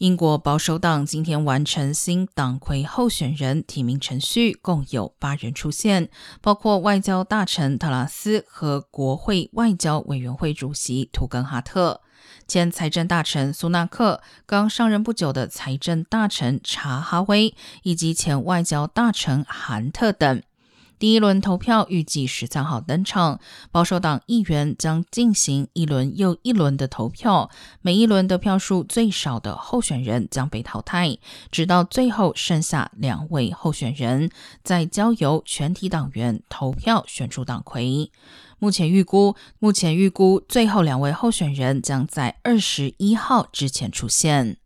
英国保守党今天完成新党魁候选人提名程序，共有八人出现，包括外交大臣特拉斯和国会外交委员会主席图根哈特、前财政大臣苏纳克、刚上任不久的财政大臣查哈威以及前外交大臣韩特等。第一轮投票预计十三号登场，保守党议员将进行一轮又一轮的投票，每一轮得票数最少的候选人将被淘汰，直到最后剩下两位候选人，再交由全体党员投票选出党魁。目前预估，目前预估最后两位候选人将在二十一号之前出现。